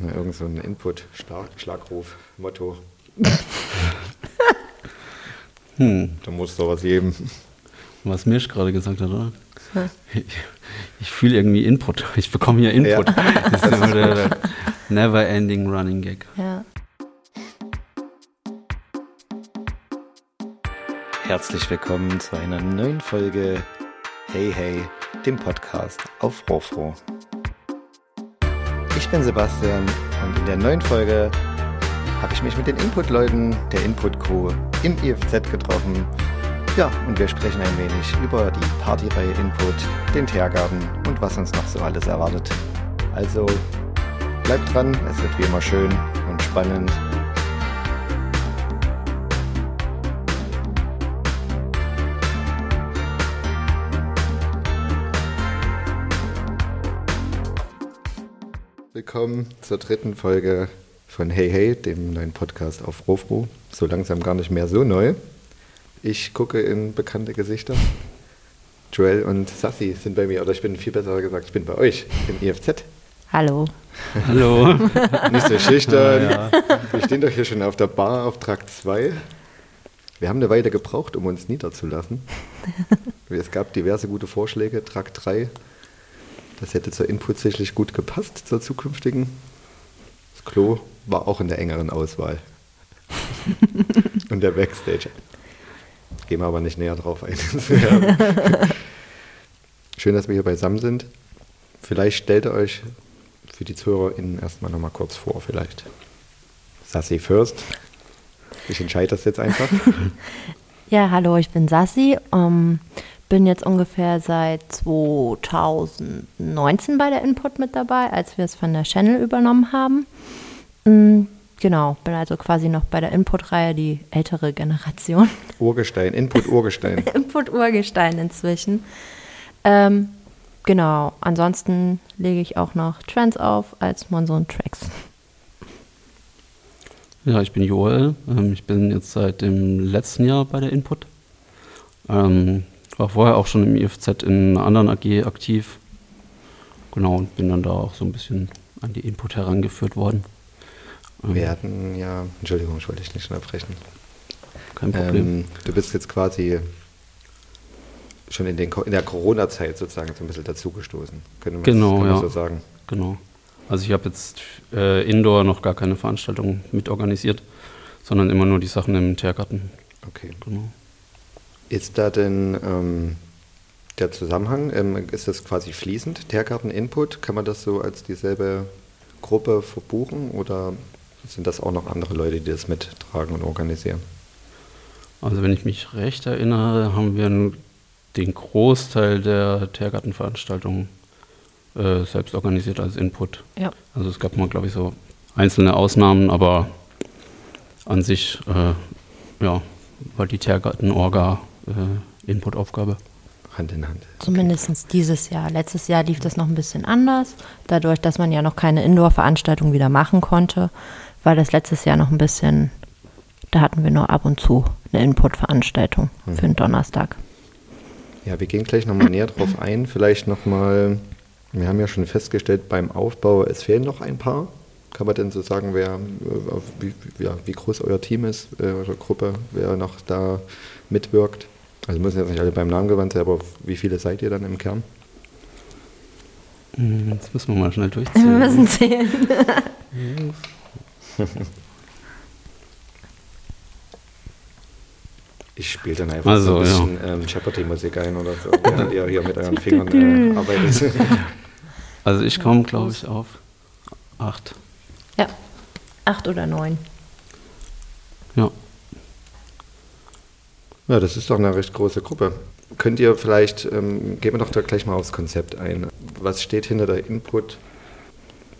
Ja, irgend so ein Input-Schlagruf, Motto. Hm, Da muss doch was geben. was Mirsch gerade gesagt hat, oder? Ich, ich fühle irgendwie Input. Ich bekomme hier Input. Das ist immer der, der never-ending running gag. Ja. Herzlich willkommen zu einer neuen Folge Hey Hey, dem Podcast auf Rohfroh. Ich bin Sebastian und in der neuen Folge habe ich mich mit den Input-Leuten der Input-Crew im IFZ getroffen. Ja, und wir sprechen ein wenig über die Partyreihe Input, den Teergarten und was uns noch so alles erwartet. Also bleibt dran, es wird wie immer schön und spannend. Willkommen zur dritten Folge von Hey Hey, dem neuen Podcast auf Rofro. So langsam gar nicht mehr so neu. Ich gucke in bekannte Gesichter. Joel und Sassi sind bei mir, oder ich bin viel besser gesagt, ich bin bei euch im IFZ. Hallo. Hallo. Nicht so schüchtern. Ja, Wir stehen doch hier schon auf der Bar auf Trakt 2. Wir haben eine Weile gebraucht, um uns niederzulassen. Es gab diverse gute Vorschläge. Trakt 3, das hätte zur Input sicherlich gut gepasst, zur zukünftigen. Das Klo war auch in der engeren Auswahl. Und der Backstage. Gehen wir aber nicht näher drauf ein. Schön, dass wir hier beisammen sind. Vielleicht stellt ihr euch für die ZuhörerInnen erstmal nochmal kurz vor, vielleicht. Sassi first. Ich entscheide das jetzt einfach. Ja, hallo, ich bin Sassi. Ähm, bin jetzt ungefähr seit 2019 bei der Input mit dabei, als wir es von der Channel übernommen haben. Mm, genau, bin also quasi noch bei der Input-Reihe die ältere Generation. Urgestein, Input Urgestein. Input-Urgestein inzwischen. Ähm, genau, ansonsten lege ich auch noch Trends auf als Monsoon Tracks. Ja, ich bin Joel. Ähm, ich bin jetzt seit dem letzten Jahr bei der Input. Ähm, war vorher auch schon im IFZ in einer anderen AG aktiv. Genau, und bin dann da auch so ein bisschen an die Input herangeführt worden. Ähm, Wir hatten ja, Entschuldigung, ich wollte dich nicht unterbrechen. Kein Problem. Ähm, du bist jetzt quasi schon in, den, in der Corona-Zeit sozusagen so ein bisschen dazugestoßen. Können wir Genau, ja. so sagen. Genau. Also ich habe jetzt äh, Indoor noch gar keine Veranstaltung mitorganisiert, sondern immer nur die Sachen im Teergarten. Okay. Genau. Ist da denn ähm, der Zusammenhang, ähm, ist das quasi fließend, Teergarten Input? Kann man das so als dieselbe Gruppe verbuchen oder sind das auch noch andere Leute, die das mittragen und organisieren? Also wenn ich mich recht erinnere, haben wir den Großteil der Teergartenveranstaltungen äh, selbst organisiert als Input. Ja. Also es gab mal, glaube ich, so einzelne Ausnahmen, aber an sich äh, ja, war die Teergarten-Orga äh, Input-Aufgabe. Hand in Hand. Zumindest dieses Jahr. Letztes Jahr lief das noch ein bisschen anders. Dadurch, dass man ja noch keine Indoor-Veranstaltung wieder machen konnte, war das letztes Jahr noch ein bisschen, da hatten wir nur ab und zu eine Input-Veranstaltung für den Donnerstag. Ja, wir gehen gleich nochmal näher drauf ein. Vielleicht nochmal, wir haben ja schon festgestellt beim Aufbau, es fehlen noch ein paar. Kann man denn so sagen, wer, äh, wie, ja, wie groß euer Team ist, äh, eure Gruppe, wer noch da mitwirkt? Also müssen jetzt nicht alle beim Namen gewandt sein, aber wie viele seid ihr dann im Kern? Hm, Jetzt müssen wir mal schnell Wir durchziehen. müssen zählen. Ich spiele dann einfach Also, so ein ja. bisschen ähm, Jeopardy-Musik ein oder so, während ihr hier mit euren Fingern äh, arbeitet. Also ich komme, glaube ich, auf acht. Ja, acht oder neun. Ja. Ja, das ist doch eine recht große Gruppe. Könnt ihr vielleicht, ähm, gehen wir doch da gleich mal aufs Konzept ein. Was steht hinter der Input?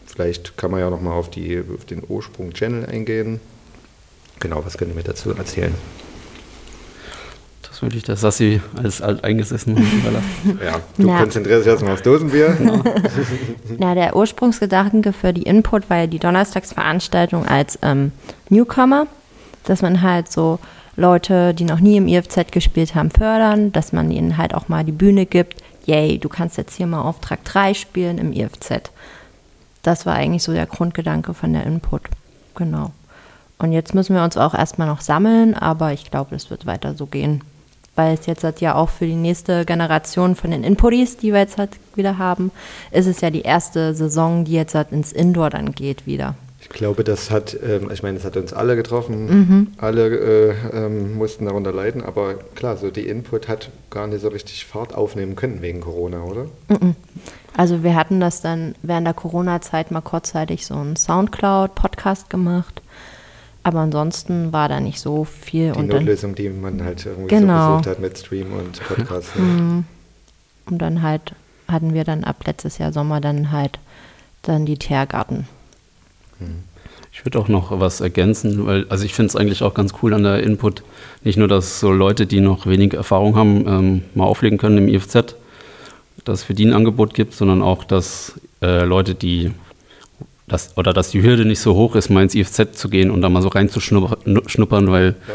Vielleicht kann man ja noch mal auf, die, auf den Ursprung Channel eingehen. Genau, was könnt ihr mir dazu erzählen? Das würde ich der Sassi als alteingesessen überlassen. Ja, du Na. konzentrierst dich erstmal aufs Dosenbier. Na, der Ursprungsgedanke für die Input war ja die Donnerstagsveranstaltung als ähm, Newcomer, dass man halt so Leute, die noch nie im IFZ gespielt haben, fördern, dass man ihnen halt auch mal die Bühne gibt. Yay, du kannst jetzt hier mal Auftrag 3 spielen im IFZ. Das war eigentlich so der Grundgedanke von der Input. Genau. Und jetzt müssen wir uns auch erstmal noch sammeln, aber ich glaube, es wird weiter so gehen. Weil es jetzt halt ja auch für die nächste Generation von den Inputis, die wir jetzt halt wieder haben, ist es ja die erste Saison, die jetzt halt ins Indoor dann geht wieder. Ich glaube, das hat, ähm, ich meine, das hat uns alle getroffen. Mhm. Alle äh, ähm, mussten darunter leiden, aber klar, so die Input hat gar nicht so richtig Fahrt aufnehmen können wegen Corona, oder? Mhm. Also wir hatten das dann während der Corona-Zeit mal kurzzeitig so einen Soundcloud-Podcast gemacht. Aber ansonsten war da nicht so viel. Die und Notlösung, die man halt irgendwie genau. so besucht hat mit Stream und Podcast. Mhm. Und dann halt hatten wir dann ab letztes Jahr Sommer dann halt dann die Teergarten. Ich würde auch noch was ergänzen, weil, also ich finde es eigentlich auch ganz cool an der Input, nicht nur, dass so Leute, die noch wenig Erfahrung haben, ähm, mal auflegen können im IFZ, dass es für die ein Angebot gibt, sondern auch, dass äh, Leute, die dass, oder dass die Hürde nicht so hoch ist, mal ins IFZ zu gehen und da mal so reinzuschnuppern, weil ja.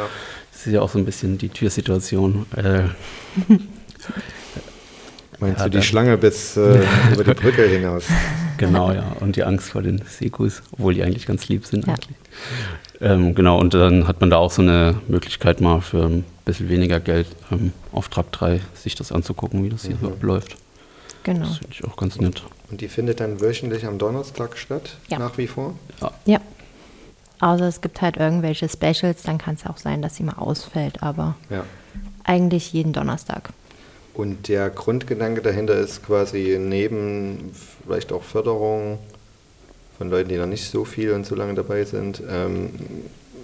es ist ja auch so ein bisschen die Türsituation. Äh, Meinst ja, du die Schlange bis äh, über die Brücke hinaus? Genau, ja. Und die Angst vor den Sekus, obwohl die eigentlich ganz lieb sind. Ja. Ähm, genau, und dann hat man da auch so eine Möglichkeit, mal für ein bisschen weniger Geld ähm, auf Trab 3 sich das anzugucken, wie das hier mhm. so abläuft. Genau. Das finde ich auch ganz nett. Und die findet dann wöchentlich am Donnerstag statt, ja. nach wie vor? Ja. ja. Außer es gibt halt irgendwelche Specials, dann kann es auch sein, dass sie mal ausfällt, aber ja. eigentlich jeden Donnerstag. Und der Grundgedanke dahinter ist quasi neben vielleicht auch Förderung von Leuten, die noch nicht so viel und so lange dabei sind. Ähm,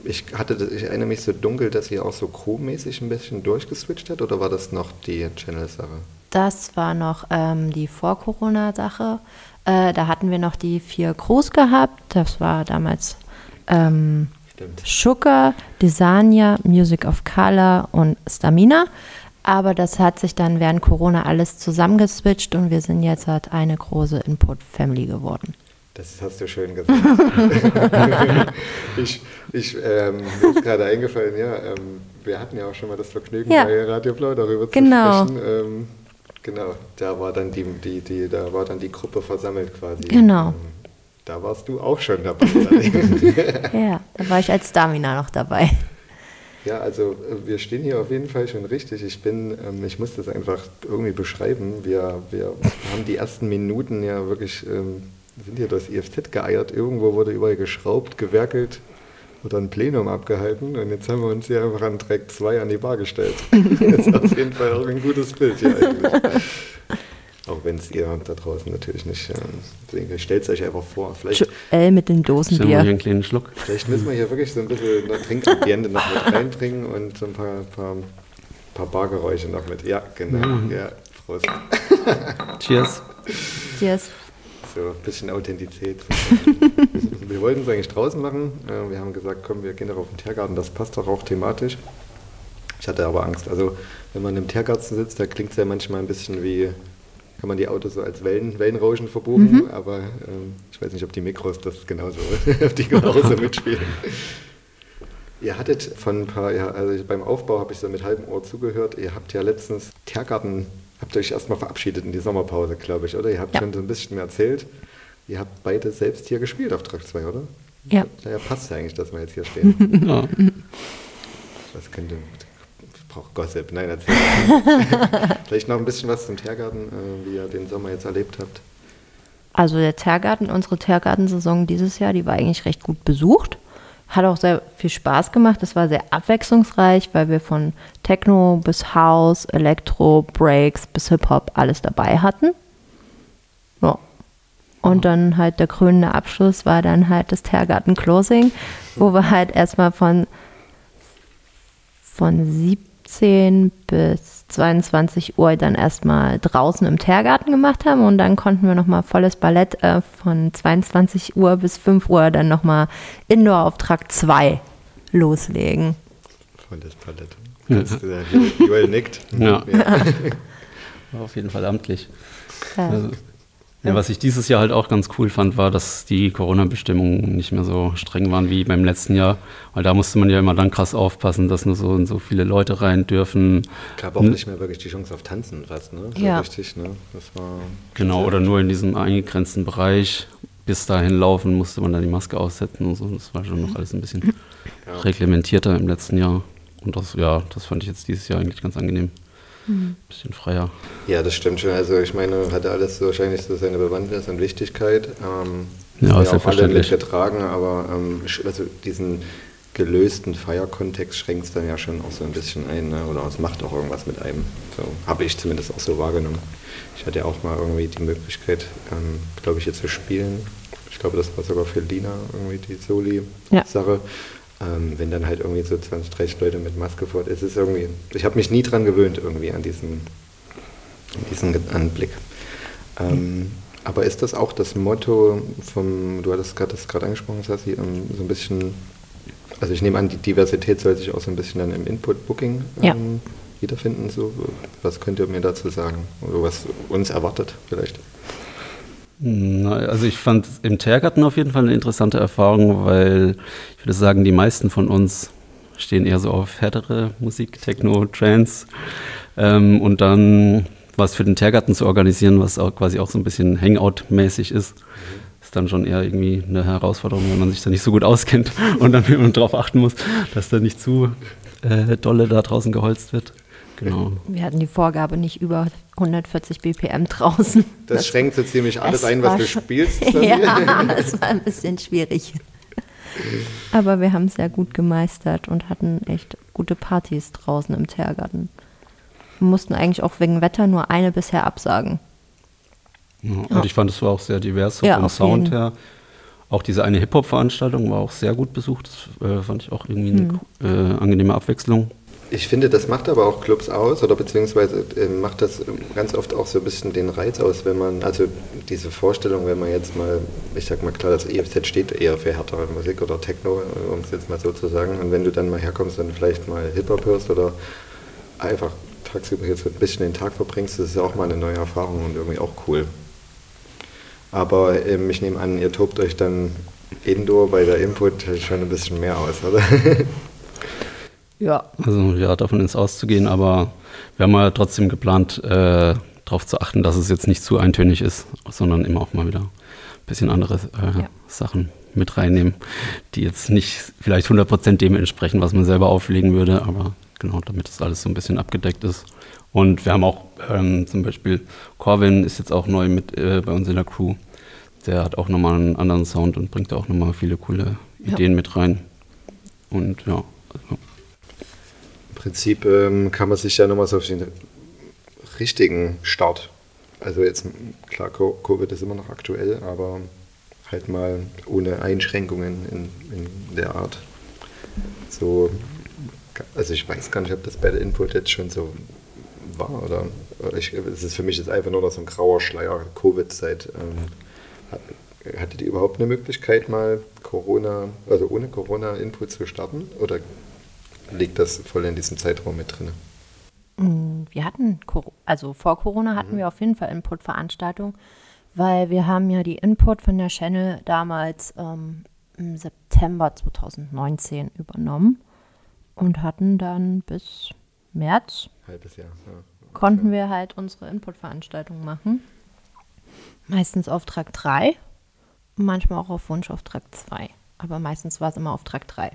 ich hatte, ich erinnere mich so dunkel, dass sie auch so crewmäßig ein bisschen durchgeswitcht hat, oder war das noch die Channel-Sache? Das war noch ähm, die Vor-Corona-Sache. Äh, da hatten wir noch die vier Crews gehabt. Das war damals ähm, Sugar, Desania, Music of Color und Stamina. Aber das hat sich dann während Corona alles zusammengeswitcht und wir sind jetzt halt eine große Input-Family geworden. Das hast du schön gesagt. ich ich ähm, mir ist gerade eingefallen, ja, ähm, wir hatten ja auch schon mal das Vergnügen ja. bei Radio Blau darüber genau. zu sprechen. Ähm, genau, da war dann die, die, die, da war dann die Gruppe versammelt quasi. Genau. Ähm, da warst du auch schon dabei. ja, da war ich als Stamina noch dabei. Ja, also äh, wir stehen hier auf jeden Fall schon richtig. Ich bin, ähm, ich muss das einfach irgendwie beschreiben. Wir, wir haben die ersten Minuten ja wirklich, ähm, sind hier durchs IFZ geeiert. Irgendwo wurde überall geschraubt, gewerkelt oder ein Plenum abgehalten und jetzt haben wir uns hier einfach an Track 2 an die Bar gestellt. das ist auf jeden Fall auch ein gutes Bild hier eigentlich. Auch wenn es ihr da draußen natürlich nicht. Äh, stellt es euch einfach vor. Vielleicht, Joel mit dem Dosenbier. Hier einen kleinen Schluck. Vielleicht müssen wir hier wirklich so ein bisschen Trinkambiente noch mit reinbringen und so ein paar, paar, paar Bargeräusche noch mit. Ja, genau. Mhm. Ja, Prost. Cheers. Cheers. So, ein bisschen Authentizität. wir wollten es eigentlich draußen machen. Äh, wir haben gesagt, komm, wir gehen doch auf den Tiergarten. Das passt doch auch thematisch. Ich hatte aber Angst. Also, wenn man im Tiergarten sitzt, da klingt es ja manchmal ein bisschen wie kann man die Autos so als Wellen, Wellenrauschen verbuchen, mhm. aber ähm, ich weiß nicht, ob die Mikros das genauso, ob die genauso mitspielen. Ihr hattet von ein paar, ja, also beim Aufbau habe ich so mit halbem Ohr zugehört, ihr habt ja letztens Tiergarten, habt euch erstmal verabschiedet in die Sommerpause, glaube ich, oder? Ihr habt ja. schon so ein bisschen mehr erzählt. Ihr habt beide selbst hier gespielt auf Trakt 2, oder? Ja. Daher passt ja eigentlich, dass wir jetzt hier stehen. ja. Das könnte, brauche Gossip. Nein, erzähl. Vielleicht noch ein bisschen was zum Tiergarten, äh, wie ihr den Sommer jetzt erlebt habt. Also der Tiergarten, unsere Tiergartensaison dieses Jahr, die war eigentlich recht gut besucht. Hat auch sehr viel Spaß gemacht. Es war sehr abwechslungsreich, weil wir von Techno bis House, Elektro, Breaks bis Hip-Hop alles dabei hatten. Ja. Und dann halt der krönende Abschluss war dann halt das Tiergarten Closing, wo wir halt erstmal von, von sieb 17 bis 22 Uhr dann erstmal draußen im Tiergarten gemacht haben und dann konnten wir nochmal volles Ballett äh, von 22 Uhr bis 5 Uhr dann nochmal Indoor auf Trakt 2 loslegen. Volles Ballett. Ja. Joel nickt. Ja. ja. War auf jeden Fall amtlich. Ja. Also, ja, was ich dieses Jahr halt auch ganz cool fand, war, dass die Corona-Bestimmungen nicht mehr so streng waren wie beim letzten Jahr. Weil da musste man ja immer dann krass aufpassen, dass nur so und so viele Leute rein dürfen. Gab auch nicht mehr wirklich die Chance auf Tanzen fast, ne? So ja. Richtig, ne? Das war genau, oder nur in diesem eingegrenzten Bereich. bis dahin laufen musste man dann die Maske aussetzen und so. Das war schon noch alles ein bisschen ja. reglementierter im letzten Jahr. Und das, ja, das fand ich jetzt dieses Jahr eigentlich ganz angenehm. Mhm. Bisschen freier. Ja, das stimmt schon. Also ich meine, hatte alles so wahrscheinlich so seine Bewandtnis und Wichtigkeit. Ähm, ja, ja auch alle getragen, aber ähm, also diesen gelösten Feierkontext schränkt es dann ja schon auch so ein bisschen ein, ne? oder es macht auch irgendwas mit einem. So habe ich zumindest auch so wahrgenommen. Ich hatte ja auch mal irgendwie die Möglichkeit, ähm, glaube ich, jetzt zu spielen. Ich glaube, das war sogar für Lina irgendwie die Soli-Sache. Ja. Ähm, wenn dann halt irgendwie so 20, 30 Leute mit Maske vor, es ist irgendwie, ich habe mich nie dran gewöhnt irgendwie an diesen, an diesen Anblick. Ähm, aber ist das auch das Motto vom, du hattest gerade das gerade angesprochen, Sassi, ähm, so ein bisschen also ich nehme an, die Diversität soll sich auch so ein bisschen dann im Input-Booking ähm, ja. wiederfinden. So. Was könnt ihr mir dazu sagen? Oder was uns erwartet vielleicht? Also ich fand im Tiergarten auf jeden Fall eine interessante Erfahrung, weil ich würde sagen, die meisten von uns stehen eher so auf härtere Musik, Techno, Trance. Ähm, und dann was für den Tiergarten zu organisieren, was auch quasi auch so ein bisschen Hangout-mäßig ist, ist dann schon eher irgendwie eine Herausforderung, wenn man sich da nicht so gut auskennt und dann darauf achten muss, dass da nicht zu äh, dolle da draußen geholzt wird. Genau. Wir hatten die Vorgabe nicht über 140 BPM draußen. Das, das schränkt so ziemlich alles ein, was du spielst. ja, es war ein bisschen schwierig. Aber wir haben es sehr gut gemeistert und hatten echt gute Partys draußen im Tiergarten. Wir mussten eigentlich auch wegen Wetter nur eine bisher absagen. Ja, und ich fand, es war auch sehr divers so ja, vom Sound jeden. her. Auch diese eine Hip-Hop-Veranstaltung war auch sehr gut besucht. Das äh, fand ich auch irgendwie eine mhm. äh, angenehme Abwechslung. Ich finde, das macht aber auch Clubs aus oder beziehungsweise äh, macht das ganz oft auch so ein bisschen den Reiz aus, wenn man, also diese Vorstellung, wenn man jetzt mal, ich sag mal klar, das EFZ steht eher für härtere Musik oder Techno, um es jetzt mal so zu sagen. Und wenn du dann mal herkommst und vielleicht mal Hip-Hop hörst oder einfach tagsüber jetzt ein bisschen den Tag verbringst, das ist ja auch mal eine neue Erfahrung und irgendwie auch cool. Aber ähm, ich nehme an, ihr tobt euch dann indoor bei der Input schon ein bisschen mehr aus, oder? Ja. Also ja, davon ist auszugehen, aber wir haben ja trotzdem geplant, äh, darauf zu achten, dass es jetzt nicht zu eintönig ist, sondern immer auch mal wieder ein bisschen andere äh, ja. Sachen mit reinnehmen, die jetzt nicht vielleicht 100% dem entsprechen, was man selber auflegen würde, aber genau, damit das alles so ein bisschen abgedeckt ist. Und wir haben auch ähm, zum Beispiel Corvin ist jetzt auch neu mit äh, bei uns in der Crew. Der hat auch nochmal einen anderen Sound und bringt auch nochmal viele coole Ideen ja. mit rein. Und ja. Prinzip ähm, kann man sich ja nochmal so auf den richtigen Start. Also jetzt, klar, Covid ist immer noch aktuell, aber halt mal ohne Einschränkungen in, in der Art. So, also ich weiß gar nicht, ob das bei der Input jetzt schon so war. Oder ich, es ist für mich jetzt einfach nur noch so ein grauer Schleier Covid-Zeit. Ähm, hattet ihr überhaupt eine Möglichkeit, mal Corona, also ohne Corona-Input zu starten? Oder liegt das voll in diesem Zeitraum mit drin? Mm, wir hatten, also vor Corona hatten mhm. wir auf jeden Fall Input-Veranstaltungen, weil wir haben ja die Input von der Channel damals ähm, im September 2019 übernommen und hatten dann bis März halbes Jahr. Ja. Konnten wir halt unsere Input-Veranstaltung machen. Meistens Auftrag 3 und manchmal auch auf Wunsch Auftrag 2. Aber meistens war es immer Auftrag 3.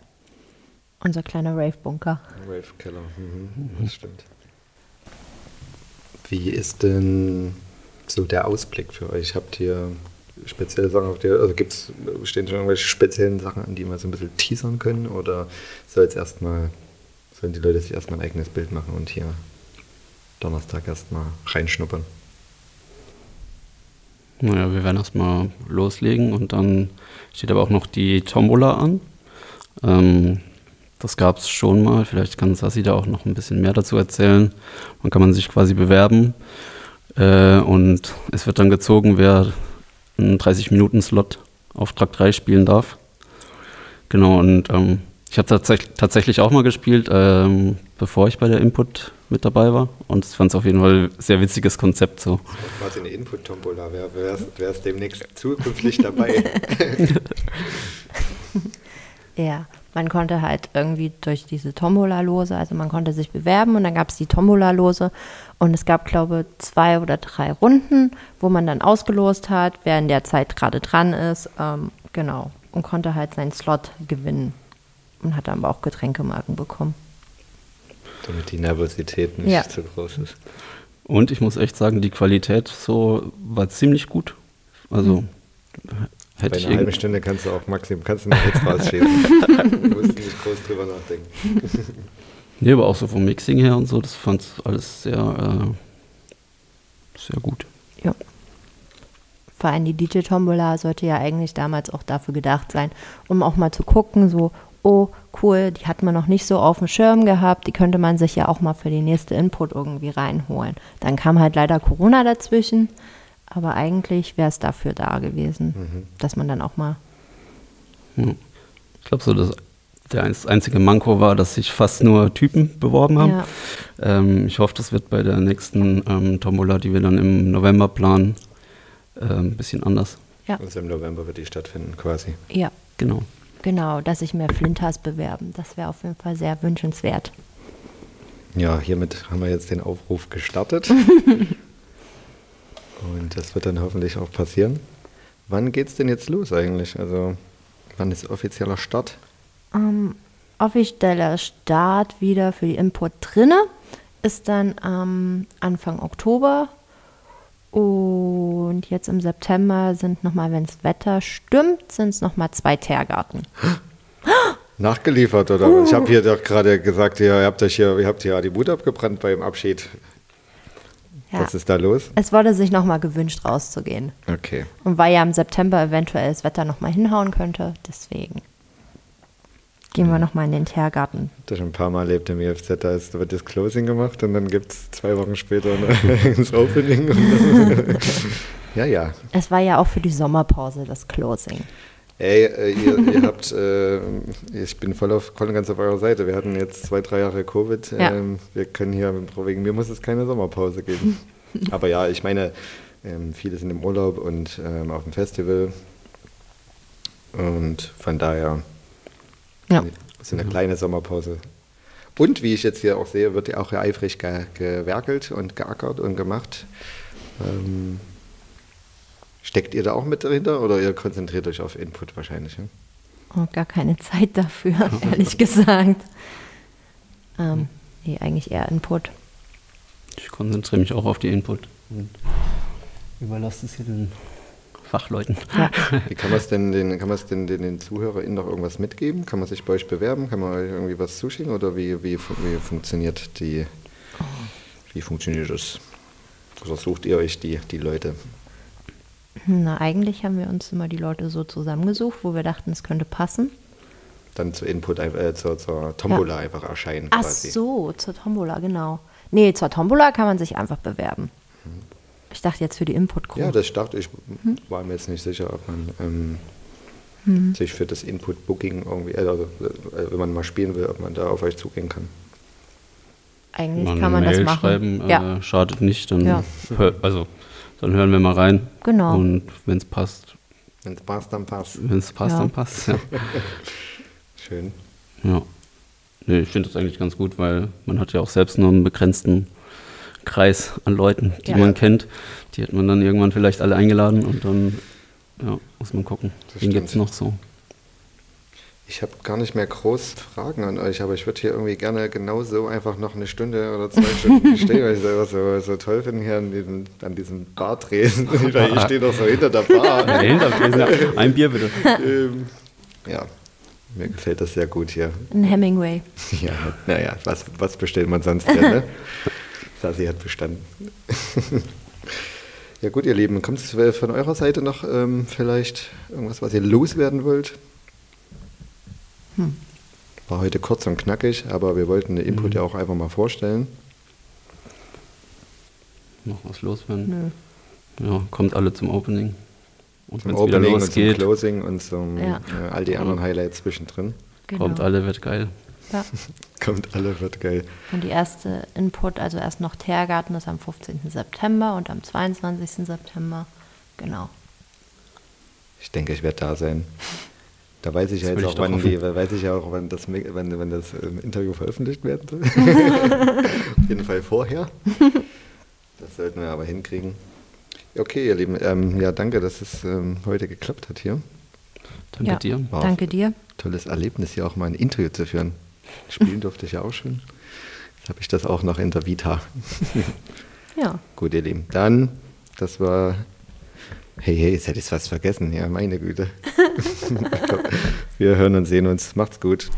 Unser kleiner Rave-Bunker. Rave-Keller, mhm. das stimmt. Wie ist denn so der Ausblick für euch? Habt ihr spezielle Sachen auf der, also gibt's, stehen schon irgendwelche speziellen Sachen an, die wir so ein bisschen teasern können? Oder soll es erstmal sollen die Leute sich erstmal ein eigenes Bild machen und hier Donnerstag erstmal reinschnuppern. Naja, wir werden erstmal loslegen und dann steht aber auch noch die Tombola an. Ähm, das gab es schon mal. Vielleicht kann Sassi da auch noch ein bisschen mehr dazu erzählen. Dann kann man sich quasi bewerben. Äh, und es wird dann gezogen, wer einen 30-Minuten-Slot Auftrag 3 spielen darf. Genau, und ähm, ich habe tatsächlich, tatsächlich auch mal gespielt, ähm, bevor ich bei der Input mit dabei war. Und ich fand es auf jeden Fall ein sehr witziges Konzept. So. Quasi eine Input-Tombola, wer wäre es demnächst zukünftig dabei? ja, man konnte halt irgendwie durch diese Tombola-Lose, also man konnte sich bewerben und dann gab es die Tombola-Lose und es gab, glaube ich, zwei oder drei Runden, wo man dann ausgelost hat, wer in der Zeit gerade dran ist, ähm, genau, und konnte halt seinen Slot gewinnen und hat dann aber auch Getränkemarken bekommen. Damit die Nervosität nicht Ja. zu groß ist. Und ich muss echt sagen, die Qualität so war ziemlich gut. Also hätte Bei einer halben irgend- Stunde kannst du auch Maxim, kannst du noch jetzt rausschießen. du musst nicht groß drüber nachdenken. Nee, aber auch so vom Mixing her und so, das fand ich alles sehr, äh, sehr gut. Ja. Vor allem die DJ-Tombola sollte ja eigentlich damals auch dafür gedacht sein, um auch mal zu gucken, so, oh, cool, die hat man noch nicht so auf dem Schirm gehabt, die könnte man sich ja auch mal für die nächste Input irgendwie reinholen. Dann kam halt leider Corona dazwischen, aber eigentlich wäre es dafür da gewesen, dass man dann auch mal, Ich glaube so, dass der einzige Manko war, dass sich fast nur Typen beworben haben. Ja. Ähm, ich hoffe, das wird bei der nächsten ähm, Tombola, die wir dann im November planen, äh, ein bisschen anders. ja, Also im November wird die stattfinden quasi. ja, Genau. genau, dass sich mehr Flinters bewerben. Das wäre auf jeden Fall sehr wünschenswert. Ja, hiermit haben wir jetzt den Aufruf gestartet. Und das wird dann hoffentlich auch passieren. Wann geht's denn jetzt los eigentlich? Also, wann ist offizieller Start? Ähm, offizieller Start wieder für die Input drinne ist dann am Anfang Oktober. Und jetzt im September sind nochmal, wenn das Wetter stimmt, sind es nochmal zwei Teergarten. Nachgeliefert oder was? Ich habe hier doch gerade gesagt, ihr habt euch hier, ihr habt hier die Mut abgebrannt beim Abschied. Ja. Was ist da los? Es wurde sich nochmal gewünscht, rauszugehen. Okay. Und weil ja im September eventuell das Wetter nochmal hinhauen könnte, deswegen gehen wir nochmal in den Teergarten. Das schon ein paar Mal erlebt im EFZ, da ist, wird das Closing gemacht und dann gibt es zwei Wochen später das Opening. Ja, ja. Es war ja auch für die Sommerpause das Closing. Ey, äh, ihr, ihr habt, äh, ich bin voll, auf, voll und ganz auf eurer Seite. Wir hatten jetzt zwei, drei Jahre Covid. Ja. Ähm, wir können hier, wegen mir muss es keine Sommerpause geben. Aber ja, ich meine, ähm, viele sind im Urlaub und ähm, auf dem Festival. Und von daher Ja. so eine kleine Sommerpause. Und wie ich jetzt hier auch sehe, wird ja auch eifrig ge gewerkelt und geackert und gemacht. Ähm, steckt ihr da auch mit dahinter oder ihr konzentriert euch auf Input wahrscheinlich? Ja? Und gar keine Zeit dafür, ehrlich gesagt. Ähm, nee, eigentlich eher Input. Ich konzentriere mich auch auf die Input und überlasse es hier den Fachleuten. Ja. Wie kann man es denn, den, kann man es denn den, den ZuhörerInnen noch irgendwas mitgeben? Kann man sich bei euch bewerben? Kann man euch irgendwie was zuschicken oder wie, wie, wie funktioniert die, wie funktioniert das? Oder sucht ihr euch die, die Leute? Na, eigentlich haben wir uns immer die Leute so zusammengesucht, wo wir dachten, es könnte passen. Dann zur Input, ein- äh, zur, zur Tombola einfach erscheinen Ach quasi. so, zur Tombola, genau. Nee, zur Tombola kann man sich einfach bewerben. Ich dachte jetzt für die Input-Crew. Ja, das dachte ich, Hm? war mir jetzt nicht sicher, ob man ähm, sich für das Input-Booking irgendwie, äh, also, äh, wenn man mal spielen will, ob man da auf euch zugehen kann. eigentlich Mal kann man eine das Mail machen. schreiben, ja, äh, schadet nicht. Dann, Ja. hör, also, dann hören wir mal rein. Genau. Und wenn es passt, Wenn es passt, dann passt. wenn es passt, Ja. dann passt ja. Schön. ja. Nee, ich finde das eigentlich ganz gut, weil man hat ja auch selbst nur einen begrenzten Kreis an Leuten, die Ja. man kennt. Die hat man dann irgendwann vielleicht alle eingeladen und dann ja, muss man gucken, Das wen gibt es noch so. Ich habe gar nicht mehr groß Fragen an euch, aber ich würde hier irgendwie gerne genauso einfach noch eine Stunde oder zwei Stunden stehen, weil ich es einfach so, so toll finde hier an diesem, an diesem Bartresen. ich stehe doch so hinter der Bar. Ja, Hintertresen, ja. Ein Bier bitte. ähm, ja, mir gefällt das sehr gut hier. ein Hemingway. Ja, naja, was, was bestellt man sonst hier, ne? Sassi hat bestanden. ja gut, ihr Lieben, kommt es von eurer Seite noch ähm, vielleicht irgendwas, was ihr loswerden wollt? War heute kurz und knackig, aber wir wollten den Input ja auch einfach mal vorstellen. Noch was loswerden. Ja, kommt alle zum Opening. Und Zum Opening und zum Closing und zum Ja. äh, all die anderen Highlights zwischendrin. Genau. kommt alle, wird geil. Ja. Kommt alle, wird geil. Und die erste Input, also erst noch Teergarten, ist am 15. September und am 22. September. Genau. Ich denke, ich werde da sein. Da weiß ich ja Das jetzt ich auch, wann, die, weiß ich ja auch, wann das, wann, wann das ähm, Interview veröffentlicht werden soll. Auf jeden Fall vorher. Das sollten wir aber hinkriegen. Okay, ihr Lieben, ähm, ja, danke, dass es ähm, heute geklappt hat hier. Danke ja, dir. Wow. Danke dir. Tolles Erlebnis, hier auch mal ein Interview zu führen. Spielen durfte ich ja auch schon. Jetzt habe ich das auch noch in der Vita. Ja. Gut, ihr Lieben. Dann, das war. Hey, hey, jetzt hätte ich fast vergessen. Ja, meine Güte. Wir hören und sehen uns. Macht's gut.